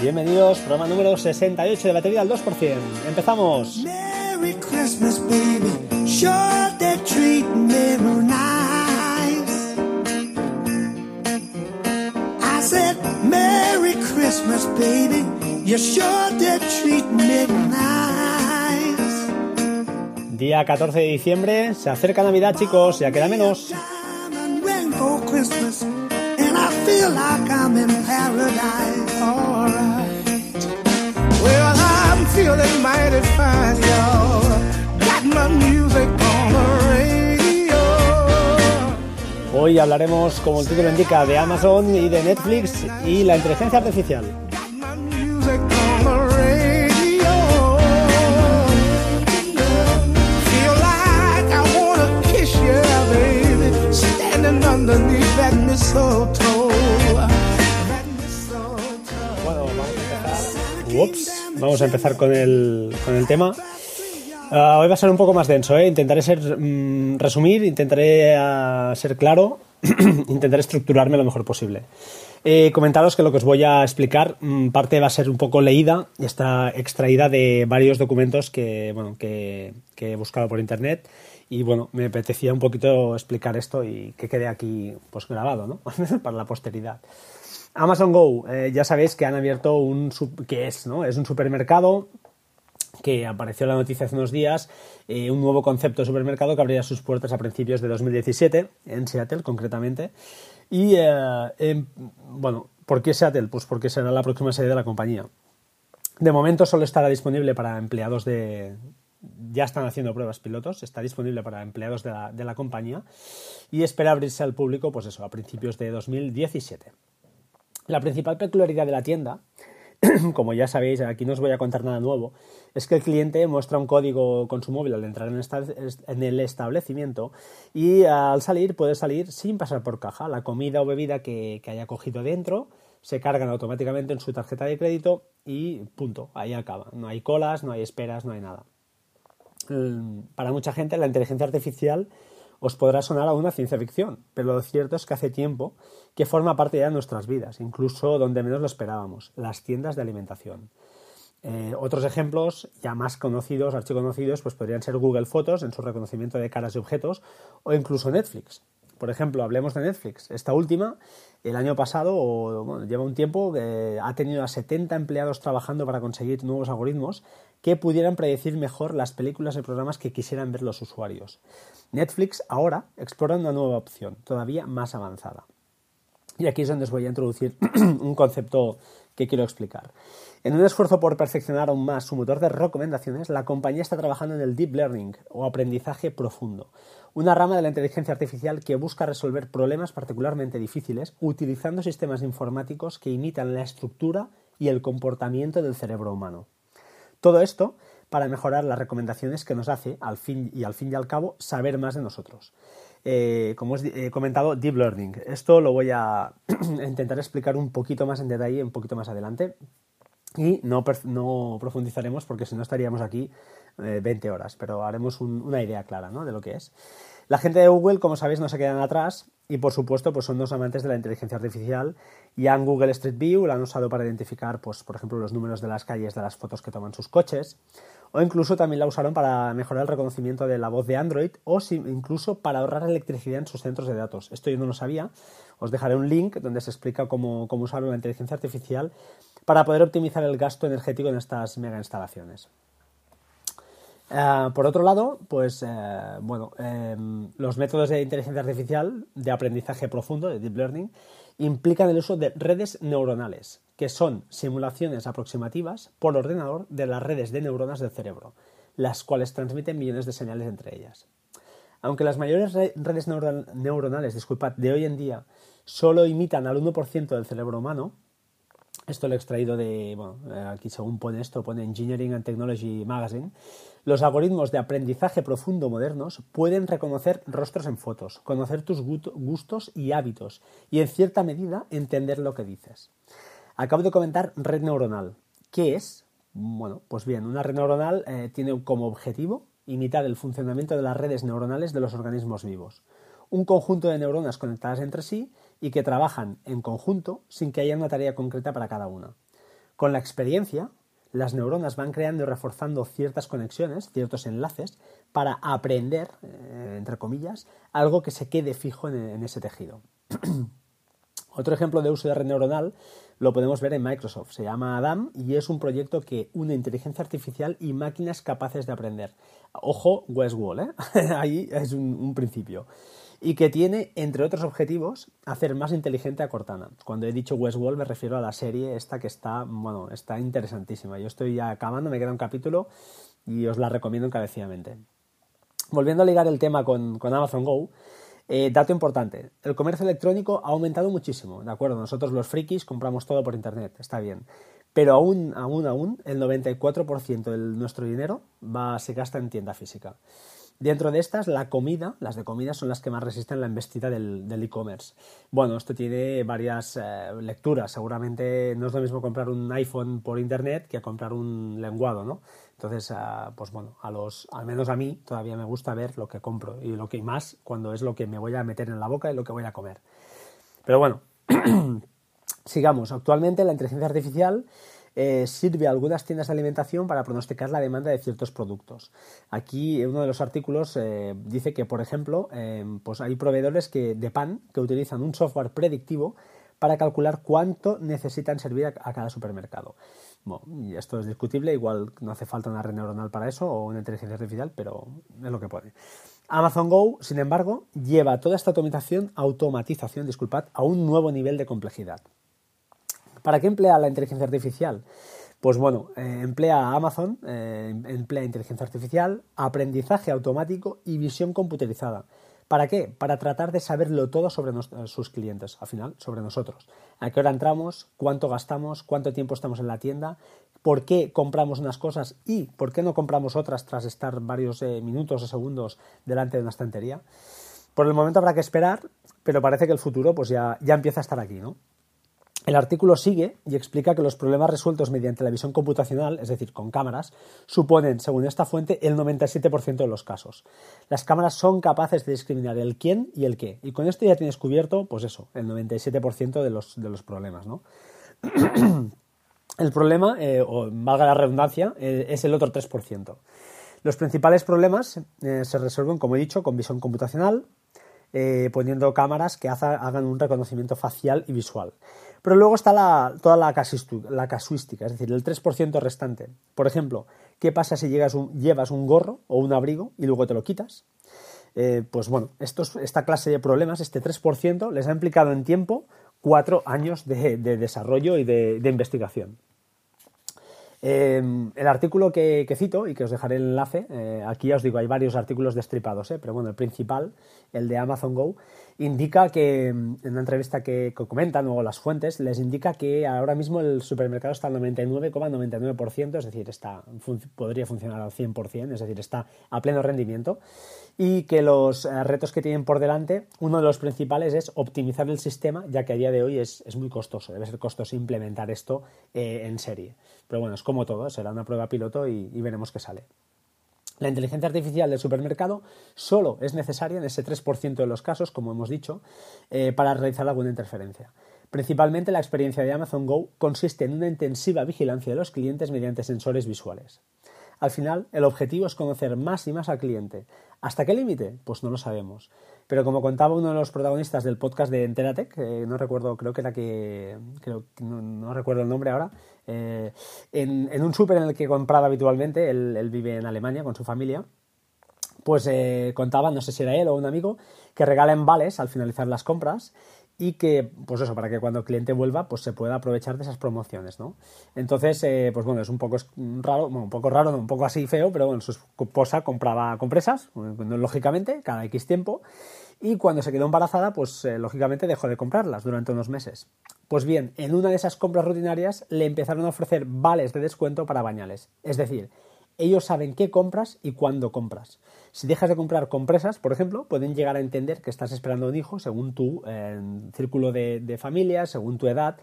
Bienvenidos, programa número 68 de Batería al 2%. Empezamos. Merry Christmas, baby. Sure they're treating me nice. I said, Merry Christmas, baby. You sure they're treating me nice. Día 14 de diciembre, se acerca Navidad, chicos, ya queda menos. And I feel like I'm in paradise. Alright. Feeling mighty fine, y'all. Got my music on the radio. Hoy hablaremos, como el título indica, de Amazon y de Netflix y la inteligencia artificial. Got my music vamos a empezar con el, con el tema. Ah, hoy va a ser un poco más denso, ¿eh? Intentaré ser, mm, resumir, intentaré ah, ser claro, intentaré estructurarme lo mejor posible. Eh, comentaros que lo que os voy a explicar, mm, parte va a ser un poco leída y está extraída de varios documentos que, bueno, que, que he buscado por internet y bueno, me apetecía un poquito explicar esto y que quede aquí pues grabado, ¿no? Para la posteridad. Amazon Go, eh, ya sabéis que han abierto un, que es, ¿no? Es un supermercado que apareció en la noticia hace unos días, eh, un nuevo concepto de supermercado que abrirá sus puertas a principios de 2017, en Seattle concretamente. Y, eh, bueno, ¿por qué Seattle? Pues porque será la próxima sede de la compañía. De momento solo estará disponible para empleados de... Ya están haciendo pruebas pilotos, está disponible para empleados de la, de la compañía y espera abrirse al público, pues eso, a principios de 2017. La principal peculiaridad de la tienda, como ya sabéis, aquí no os voy a contar nada nuevo, es que el cliente muestra un código con su móvil al entrar en, el establecimiento y al salir puede salir sin pasar por caja. La comida o bebida que, que haya cogido dentro se cargan automáticamente en su tarjeta de crédito y punto, ahí acaba. No hay colas, no hay esperas, no hay nada. Mm, para mucha gente la inteligencia artificial os podrá sonar a una ciencia ficción, pero lo cierto es que hace tiempo que forma parte ya de nuestras vidas, incluso donde menos lo esperábamos, las tiendas de alimentación. Eh, otros ejemplos ya más conocidos, archiconocidos, pues podrían ser Google Fotos en su reconocimiento de caras y objetos, o incluso Netflix. Por ejemplo, hablemos de Netflix. Esta última, el año pasado, o bueno, lleva un tiempo, ha tenido a 70 empleados trabajando para conseguir nuevos algoritmos que pudieran predecir mejor las películas y programas que quisieran ver los usuarios. Netflix ahora explora una nueva opción, todavía más avanzada. Y aquí es donde os voy a introducir un concepto que quiero explicar. En un esfuerzo por perfeccionar aún más su motor de recomendaciones, la compañía está trabajando en el Deep Learning o aprendizaje profundo, una rama de la inteligencia artificial que busca resolver problemas particularmente difíciles utilizando sistemas informáticos que imitan la estructura y el comportamiento del cerebro humano. Todo esto para mejorar las recomendaciones que nos hace, al fin y al fin y al cabo, saber más de nosotros. Eh, como he comentado, Deep Learning. Esto lo voy a intentar explicar un poquito más en detalle, un poquito más adelante. Y no, no profundizaremos porque si no estaríamos aquí eh, 20 horas, pero haremos un- una idea clara ¿no? de lo que es. La gente de Google, como sabéis, no se quedan atrás y por supuesto pues son dos amantes de la inteligencia artificial. Ya en Google Street View la han usado para identificar, pues, por ejemplo, los números de las calles de las fotos que toman sus coches. O incluso también la usaron para mejorar el reconocimiento de la voz de Android o incluso para ahorrar electricidad en sus centros de datos. Esto yo no lo sabía. Os dejaré un link donde se explica cómo, cómo usar la inteligencia artificial para poder optimizar el gasto energético en estas mega instalaciones. Eh, por otro lado, pues eh, bueno, em, los métodos de inteligencia artificial de aprendizaje profundo, de deep learning, implican el uso de redes neuronales, que son simulaciones aproximativas por ordenador de las redes de neuronas del cerebro, las cuales transmiten millones de señales entre ellas. Aunque las mayores re- redes neuronales disculpad, de hoy en día solo imitan al 1% del cerebro humano, esto lo he extraído de, bueno, aquí según pone esto, pone Engineering and Technology Magazine. Los algoritmos de aprendizaje profundo modernos pueden reconocer rostros en fotos, conocer tus gustos y hábitos y en cierta medida entender lo que dices. Acabo de comentar red neuronal. ¿Qué es? Bueno, pues bien, una red neuronal eh, tiene como objetivo imitar el funcionamiento de las redes neuronales de los organismos vivos. Un conjunto de neuronas conectadas entre sí y que trabajan en conjunto sin que haya una tarea concreta para cada una. Con la experiencia, las neuronas van creando y reforzando ciertas conexiones, ciertos enlaces, para aprender, eh, entre comillas, algo que se quede fijo en, ese tejido. Otro ejemplo de uso de red neuronal lo podemos ver en Microsoft. Se llama ADAM y es un proyecto que une inteligencia artificial y máquinas capaces de aprender. Ojo, Westworld, ¿eh? ahí es un principio y que tiene, entre otros objetivos, hacer más inteligente a Cortana. Cuando he dicho Westworld me refiero a la serie esta que está, bueno, está interesantísima. Yo estoy ya acabando, me queda un capítulo y os la recomiendo encarecidamente. Volviendo a ligar el tema con, Amazon Go, eh, dato importante, el comercio electrónico ha aumentado muchísimo, ¿de acuerdo? Nosotros los frikis compramos todo por internet, está bien. Pero aún, aún, aún, el 94% de nuestro dinero va, se gasta en tienda física. Dentro de estas, la comida, las de comida son las que más resisten la embestida del e-commerce. bueno, esto tiene varias eh, lecturas. Seguramente no es lo mismo comprar un iPhone por internet que comprar un lenguado, ¿no? Entonces, ah, pues bueno, a los, al menos a mí todavía me gusta ver lo que compro y lo que más cuando es lo que me voy a meter en la boca y lo que voy a comer. Pero bueno, sigamos. Actualmente la inteligencia artificial eh, sirve a algunas tiendas de alimentación para pronosticar la demanda de ciertos productos. Aquí uno de los artículos eh, dice que, por ejemplo, eh, pues hay proveedores que, de pan que utilizan un software predictivo para calcular cuánto necesitan servir a, cada supermercado. Bueno, y esto es discutible, igual no hace falta una red neuronal para eso o una inteligencia artificial, pero es lo que pone. Amazon Go, sin embargo, lleva toda esta automatización, automatización disculpad, a un nuevo nivel de complejidad. ¿Para qué emplea la inteligencia artificial? Pues bueno, eh, emplea Amazon, eh, emplea inteligencia artificial, aprendizaje automático y visión computerizada. ¿Para qué? Para tratar de saberlo todo sobre sus clientes, al final, sobre nosotros. A qué hora entramos, cuánto gastamos, cuánto tiempo estamos en la tienda, por qué compramos unas cosas y por qué no compramos otras tras estar varios eh, minutos o segundos delante de una estantería. Por el momento habrá que esperar, pero parece que el futuro pues ya, ya empieza a estar aquí, ¿no? El artículo sigue y explica que los problemas resueltos mediante la visión computacional, es decir, con cámaras, suponen, según esta fuente, el 97% de los casos. Las cámaras son capaces de discriminar el quién y el qué. Y con esto ya tienes cubierto, pues eso, el 97% de los, de los problemas, ¿no? el problema, eh, o valga la redundancia, eh, es el otro 3%. Los principales problemas eh, se resuelven, como he dicho, con visión computacional, poniendo cámaras que hagan un reconocimiento facial y visual. Pero luego está toda la, casuística, es decir, el 3% restante. Por ejemplo, ¿qué pasa si llevas un gorro o un abrigo y luego te lo quitas? Eh, pues bueno, esta clase de problemas, este 3%, les ha implicado en tiempo cuatro años de, desarrollo y de investigación. Em, el artículo que, cito y que os dejaré el enlace, eh, aquí ya os digo, hay varios artículos destripados, eh, pero bueno, el principal, el de Amazon Go, indica que en una entrevista que, comentan luego las fuentes, les indica que ahora mismo el supermercado está al 99,99%, es decir, está, podría funcionar al 100%, es decir, está a pleno rendimiento, y que los eh, retos que tienen por delante, uno de los principales es optimizar el sistema, ya que a día de hoy es, muy costoso, debe ser costoso implementar esto en serie. Pero bueno, es como todo, será una prueba piloto y, veremos qué sale. La inteligencia artificial del supermercado solo es necesaria en ese 3% de los casos, como hemos dicho, eh, para realizar alguna interferencia. Principalmente la experiencia de Amazon Go consiste en una intensiva vigilancia de los clientes mediante sensores visuales. Al final, el objetivo es conocer más y más al cliente. ¿Hasta qué límite? Pues no lo sabemos. Pero como contaba uno de los protagonistas del podcast de Enteratec, no recuerdo, creo que era que, no, recuerdo el nombre ahora, eh, en, un súper en el que compraba habitualmente, él, vive en Alemania con su familia, pues eh, contaba, no sé si era él o un amigo, que regalen vales al finalizar las compras y que, pues eso, para que cuando el cliente vuelva, pues se pueda aprovechar de esas promociones, ¿no? Entonces, eh, pues bueno, es un poco raro, bueno, un poco raro, un poco así feo, pero bueno, su esposa compraba compresas, lógicamente, cada X tiempo, y cuando se quedó embarazada, pues eh, lógicamente dejó de comprarlas durante unos meses. Pues bien, en una de esas compras rutinarias le empezaron a ofrecer vales de descuento para bañales, es decir, ellos saben qué compras y cuándo compras. Si dejas de comprar compresas, por ejemplo, pueden llegar a entender que estás esperando un hijo según tu eh, círculo de, familia, según tu edad.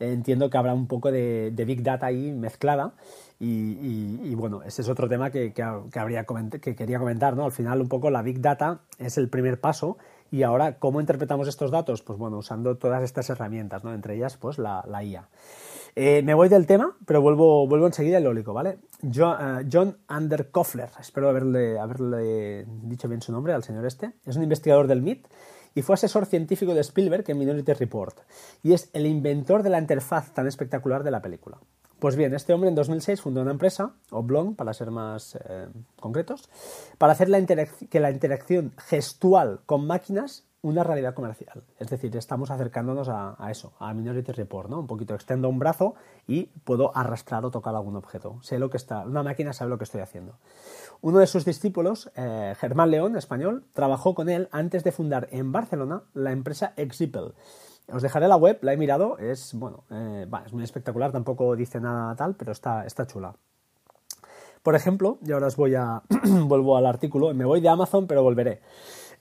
entiendo que habrá un poco de, Big Data ahí mezclada. Y, bueno, ese es otro tema que, habría que quería comentar. ¿no? Al final, un poco la Big Data es el primer paso Y ahora, ¿cómo interpretamos estos datos? Pues bueno, usando todas estas herramientas, ¿no? Entre ellas, pues la, la IA. Eh, me voy del tema, pero vuelvo, vuelvo enseguida al eólico, ¿vale? John, uh, John Underkoffler, espero haberle, haberle dicho bien su nombre al señor este, es un investigador del MIT y fue asesor científico de Spielberg en Minority Report, y es el inventor de la interfaz tan espectacular de la película. Pues bien, este hombre en 2006 fundó una empresa, Oblong, para ser más eh, concretos, para hacer la que la interacción gestual con máquinas una realidad comercial. Es decir, estamos acercándonos a, eso, a Minority Report, ¿no? Un poquito extendo un brazo y puedo arrastrar o tocar algún objeto. Sé lo que está, una máquina sabe lo que estoy haciendo. Uno de sus discípulos, eh, Germán León, español, trabajó con él antes de fundar en Barcelona la empresa Exipel. Os dejaré la web, la he mirado, es bueno, eh, es muy espectacular, tampoco dice nada tal, pero está, está chula. Por ejemplo, y ahora os voy a vuelvo al artículo, me voy de Amazon, pero volveré.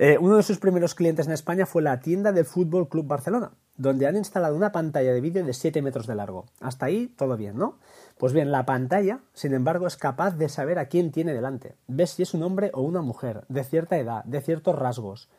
Eh, uno de sus primeros clientes en España fue la tienda del Fútbol Club Barcelona, donde han instalado una pantalla de vídeo de 7 metros de largo. Hasta ahí todo bien, ¿no? Pues bien, la pantalla, sin embargo, es capaz de saber a quién tiene delante. Ves si es un hombre o una mujer, de cierta edad, de ciertos rasgos.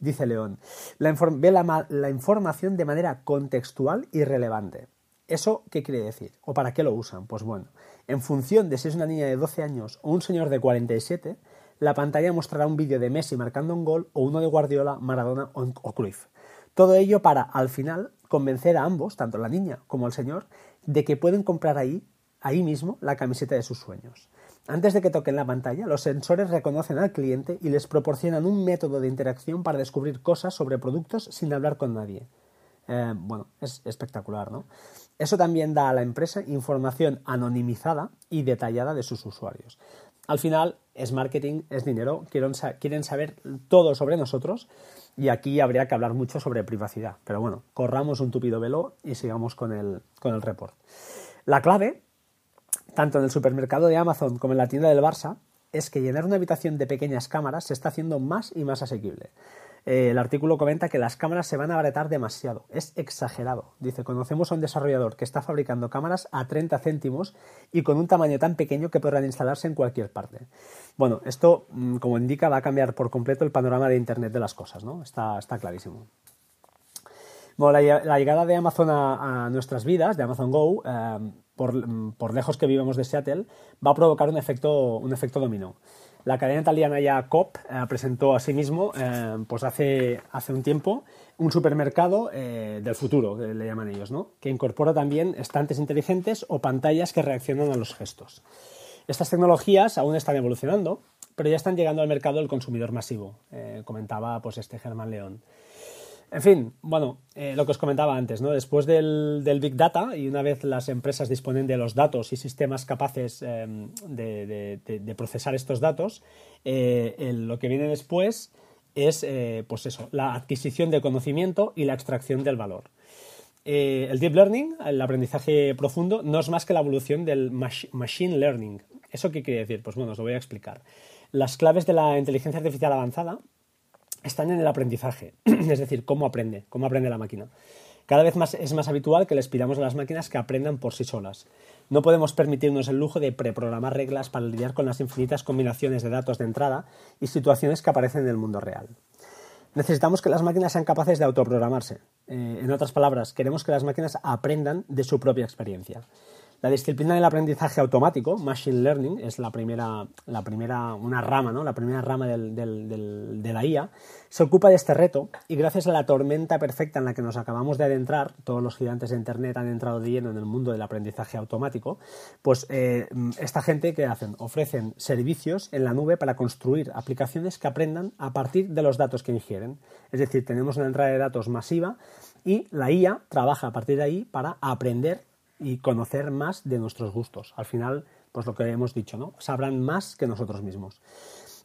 Dice León, ve la, la información de manera contextual y relevante. ¿Eso qué quiere decir? ¿O para qué lo usan? Pues bueno, en función de si es una niña de 12 años o un señor de 47, la pantalla mostrará un vídeo de Messi marcando un gol o uno de Guardiola, Maradona o Cruyff. Todo ello para, al final, convencer a ambos, tanto la niña como el señor, de que pueden comprar ahí, ahí mismo, la camiseta de sus sueños. Antes de que toquen la pantalla, los sensores reconocen al cliente y les proporcionan un método de interacción para descubrir cosas sobre productos sin hablar con nadie. Eh, bueno, es espectacular, ¿no? Eso también da a la empresa información anonimizada y detallada de sus usuarios. Al final es marketing, es dinero, quieren saber todo sobre nosotros y aquí habría que hablar mucho sobre privacidad. Pero bueno, corramos un tupido velo y sigamos con el, con el report. La clave, tanto en el supermercado de Amazon como en la tienda del Barça, es que llenar una habitación de pequeñas cámaras se está haciendo más y más asequible. Eh, el artículo comenta que las cámaras se van a abaratar demasiado. Es exagerado. Dice, conocemos a un desarrollador que está fabricando cámaras a 30 céntimos y con un tamaño tan pequeño que podrán instalarse en cualquier parte. Bueno, esto, mm, como indica, va a cambiar por completo el panorama de Internet de las cosas, ¿no? Está, clarísimo. Bueno, la, llegada de Amazon a, nuestras vidas, de Amazon Go, eh, por, mm, por, lejos que vivamos de Seattle, va a provocar un efecto, un efecto dominó. La cadena italiana ya Coop eh, presentó a sí mismo, eh, pues hace, hace un tiempo, un supermercado eh, del futuro, que le llaman ellos, ¿no? que incorpora también estantes inteligentes o pantallas que reaccionan a los gestos. Estas tecnologías aún están evolucionando, pero ya están llegando al mercado del consumidor masivo, comentaba pues, este Germán León. En fin, bueno, eh, lo que os comentaba antes, ¿no? Después del, Big Data y una vez las empresas disponen de los datos y sistemas capaces em, de, procesar estos datos, eh, lo que viene después es, eh, pues eso, la adquisición de conocimiento y la extracción del valor. el deep learning, el aprendizaje profundo, no es más que la evolución del machine learning. ¿Eso qué quiere decir? Pues bueno, os lo voy a explicar. Las claves de la inteligencia artificial avanzada están en el aprendizaje, es decir, cómo aprende, cómo aprende la máquina. Cada vez más es más habitual que les pidamos a las máquinas que aprendan por sí solas. No podemos permitirnos el lujo de preprogramar reglas para lidiar con las infinitas combinaciones de datos de entrada y situaciones que aparecen en el mundo real. Necesitamos que las máquinas sean capaces de autoprogramarse. Eh, en otras palabras, queremos que las máquinas aprendan de su propia experiencia. La disciplina del aprendizaje automático, Machine Learning, es la primera, la primera una rama, ¿no? la primera rama del, de la IA, se ocupa de este reto y gracias a la tormenta perfecta en la que nos acabamos de adentrar, todos los gigantes de Internet han entrado de lleno en el mundo del aprendizaje automático, pues eh, esta gente que hacen, ofrecen servicios en la nube para construir aplicaciones que aprendan a partir de los datos que ingieren. Es decir, tenemos una entrada de datos masiva y la IA trabaja a partir de ahí para aprender y conocer más de nuestros gustos. Al final, pues lo que hemos dicho, ¿no? Sabrán más que nosotros mismos.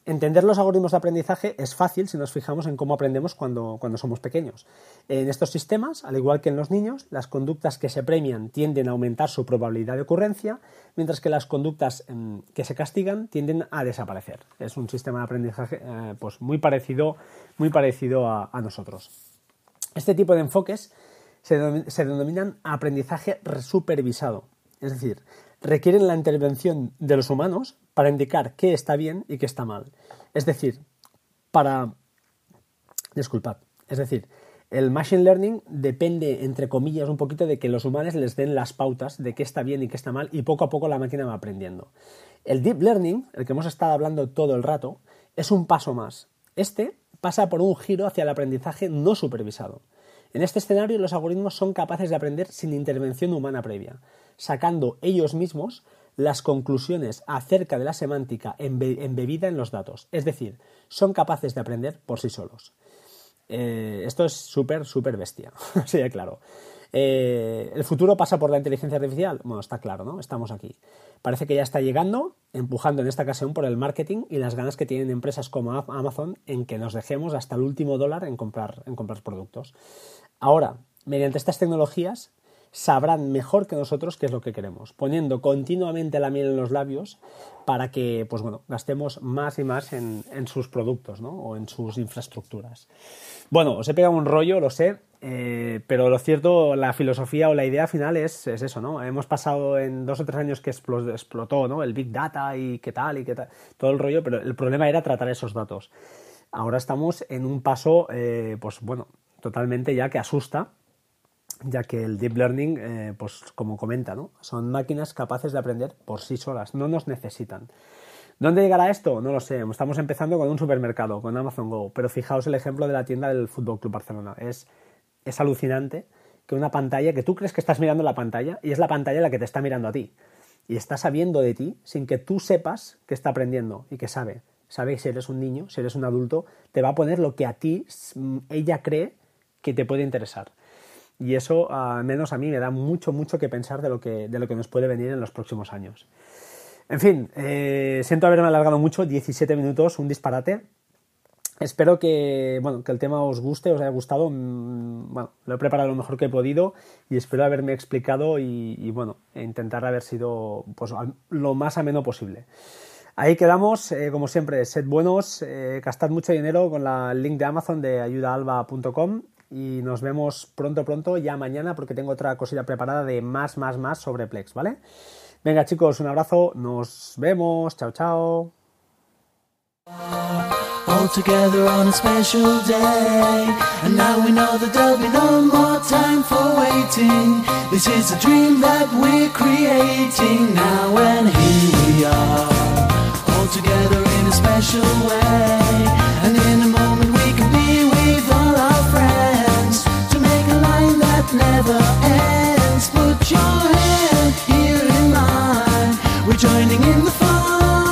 Entender los algoritmos de aprendizaje es fácil si nos fijamos en cómo aprendemos cuando, cuando, somos pequeños. En estos sistemas, al igual que en los niños, las conductas que se premian tienden a aumentar su probabilidad de ocurrencia, mientras que las conductas em, que se castigan tienden a desaparecer. Es un sistema de aprendizaje eh, pues muy parecido, muy parecido a nosotros. Este tipo de enfoques se, denominan aprendizaje supervisado. Es decir, requieren la intervención de los humanos para indicar qué está bien y qué está mal. Es decir, para Disculpad. Es decir, el machine learning depende, entre comillas, un poquito de que los humanos les den las pautas de qué está bien y qué está mal y poco a poco la máquina va aprendiendo. El deep learning, el que hemos estado hablando todo el rato, es un paso más. Este pasa por un giro hacia el aprendizaje no supervisado. En este escenario los algoritmos son capaces de aprender sin intervención humana previa, sacando ellos mismos las conclusiones acerca de la semántica embebida en los datos. Es decir, son capaces de aprender por sí solos. Eh, esto es súper, súper bestia. sí, claro. Eh, ¿El futuro pasa por la inteligencia artificial? Bueno, está claro, ¿no? Estamos aquí. Parece que ya está llegando, empujando en esta ocasión por el marketing y las ganas que tienen empresas como Amazon en que nos dejemos hasta el último dólar en comprar, en comprar productos. Ahora, mediante estas tecnologías, sabrán mejor que nosotros qué es lo que queremos, poniendo continuamente la miel en los labios para que, pues bueno, gastemos más y más en, sus productos, ¿no? O en sus infraestructuras. Bueno, os he pegado un rollo, lo sé, eh, pero lo cierto, la filosofía o la idea final es, eso, ¿no? Hemos pasado en dos o tres años que explotó, ¿no? El Big Data y qué tal y qué tal, todo el rollo, pero el problema era tratar esos datos. Ahora estamos en un paso, eh, pues bueno, totalmente ya que asusta, ya que el deep learning, eh, pues como comenta, ¿no? son máquinas capaces de aprender por sí solas, no nos necesitan. ¿Dónde llegará esto? No lo sé. Estamos empezando con un supermercado, con Amazon Go, pero fijaos el ejemplo de la tienda del Fútbol Club Barcelona. Es, es alucinante que una pantalla, que tú crees que estás mirando la pantalla y es la pantalla la que te está mirando a ti. Y está sabiendo de ti sin que tú sepas que está aprendiendo y que sabe. Sabe si eres un niño, si eres un adulto, te va a poner lo que a ti mm, ella cree que te puede interesar. Y eso, al menos a mí, me da mucho, mucho que pensar de lo que, de lo que nos puede venir en los próximos años. En fin, eh, siento haberme alargado mucho, 17 minutos, un disparate. Espero que, bueno, que el tema os guste, os haya gustado. Mm, bueno, lo he preparado lo mejor que he podido y espero haberme explicado y, bueno, intentar haber sido pues, lo más ameno posible. Ahí quedamos, eh, como siempre, sed buenos, eh, gastad mucho dinero con la, link de Amazon de ayudaalba.com y nos vemos pronto, pronto, ya mañana, porque tengo otra cosilla preparada de más, más, más sobre Plex, ¿vale? Venga chicos, un abrazo, nos vemos, chao, chao. All together on a special day And now we know that there'll be no more time for waiting This is a dream that we're creating Now and here we are All together in a special way never ends. Put your hand here in mine. We're joining in the fun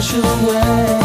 special way.